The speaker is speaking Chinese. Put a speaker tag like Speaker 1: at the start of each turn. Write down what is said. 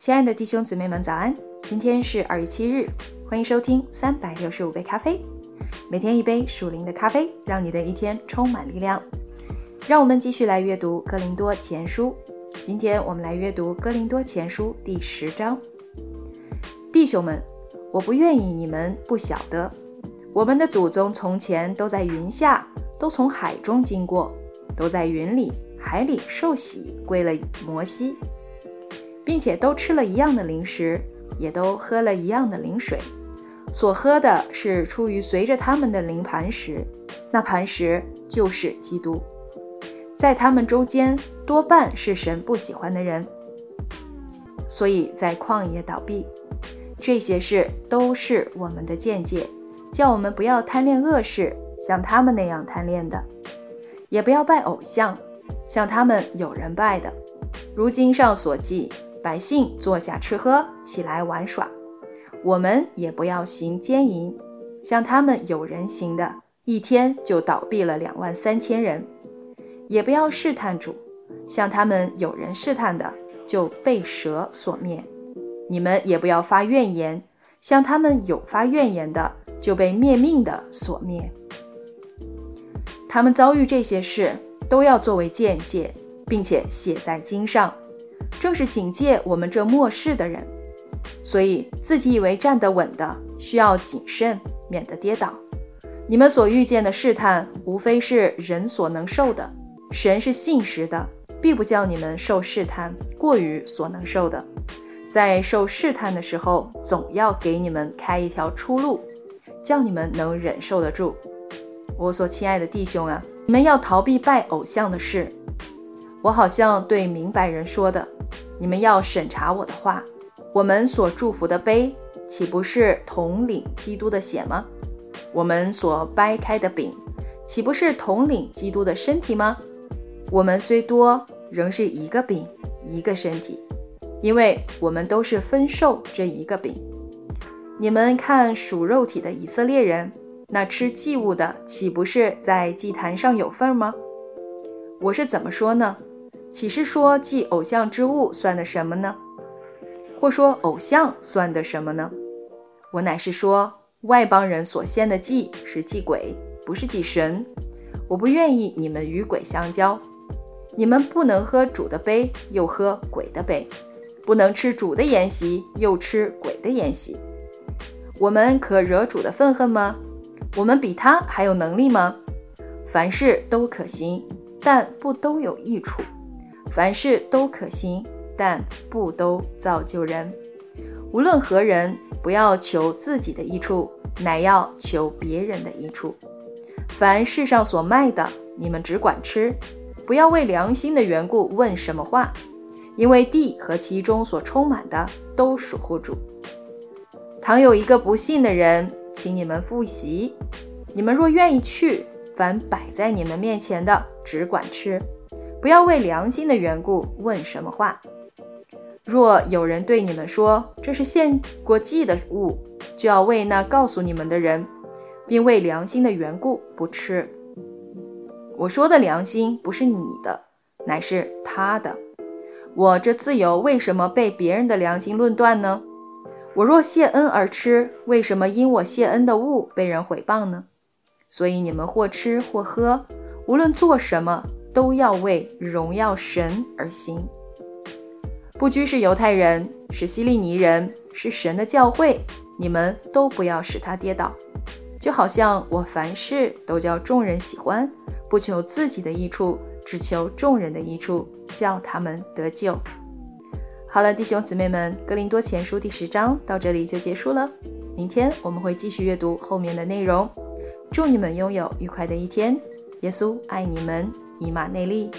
Speaker 1: 亲爱的弟兄姊妹们，早安！今天是二月七日，欢迎收听三百六十五杯咖啡，每天一杯属灵的咖啡，让你的一天充满力量。让我们继续来阅读《哥林多前书》，今天我们来阅读《哥林多前书》第十章。弟兄们，我不愿意你们不晓得，我们的祖宗从前都在云下，都从海中经过，都在云里、海里受洗，归了摩西。并且都吃了一样的零食，也都喝了一样的灵水，所喝的是出于随着他们的灵磐石，那磐石就是基督。在他们中间多半是神不喜欢的人，所以在旷野倒闭。这些事都是我们的见解，叫我们不要贪恋恶事，像他们那样贪恋的；也不要拜偶像，像他们有人拜的。如经上所记。百姓坐下吃喝，起来玩耍，我们也不要行奸淫，像他们有人行的，一天就倒闭了两万三千人；也不要试探主，像他们有人试探的，就被蛇所灭。你们也不要发怨言，像他们有发怨言的，就被灭命的所灭。他们遭遇这些事，都要作为见解，并且写在经上。正是警戒我们这末世的人，所以自己以为站得稳的，需要谨慎，免得跌倒。你们所遇见的试探，无非是人所能受的。神是信实的，必不叫你们受试探过于所能受的。在受试探的时候，总要给你们开一条出路，叫你们能忍受得住。我所亲爱的弟兄啊，你们要逃避拜偶像的事。我好像对明白人说的。你们要审查我的话，我们所祝福的杯，岂不是统领基督的血吗？我们所掰开的饼，岂不是统领基督的身体吗？我们虽多，仍是一个饼，一个身体，因为我们都是分受这一个饼。你们看属肉体的以色列人，那吃祭物的，岂不是在祭坛上有份吗？我是怎么说呢？岂是说祭偶像之物算的什么呢？或说偶像算的什么呢？我乃是说外邦人所献的祭是祭鬼，不是祭神。我不愿意你们与鬼相交。你们不能喝主的杯，又喝鬼的杯；不能吃主的筵席，又吃鬼的筵席。我们可惹主的愤恨吗？我们比他还有能力吗？凡事都可行，但不都有益处。凡事都可行，但不都造就人。无论何人，不要求自己的益处，乃要求别人的益处。凡世上所卖的，你们只管吃，不要为良心的缘故问什么话，因为地和其中所充满的都属乎主。倘有一个不信的人，请你们复习，你们若愿意去，凡摆在你们面前的，只管吃。不要为良心的缘故问什么话。若有人对你们说这是献过祭的物，就要为那告诉你们的人，并为良心的缘故不吃。我说的良心不是你的，乃是他的。我这自由为什么被别人的良心论断呢？我若谢恩而吃，为什么因我谢恩的物被人毁谤呢？所以你们或吃或喝，无论做什么。都要为荣耀神而行，不拘是犹太人，是希利尼人，是神的教会，你们都不要使他跌倒。就好像我凡事都叫众人喜欢，不求自己的益处，只求众人的益处，叫他们得救。好了，弟兄姊妹们，《格林多前书》第十章到这里就结束了。明天我们会继续阅读后面的内容。祝你们拥有愉快的一天，耶稣爱你们。以马内利。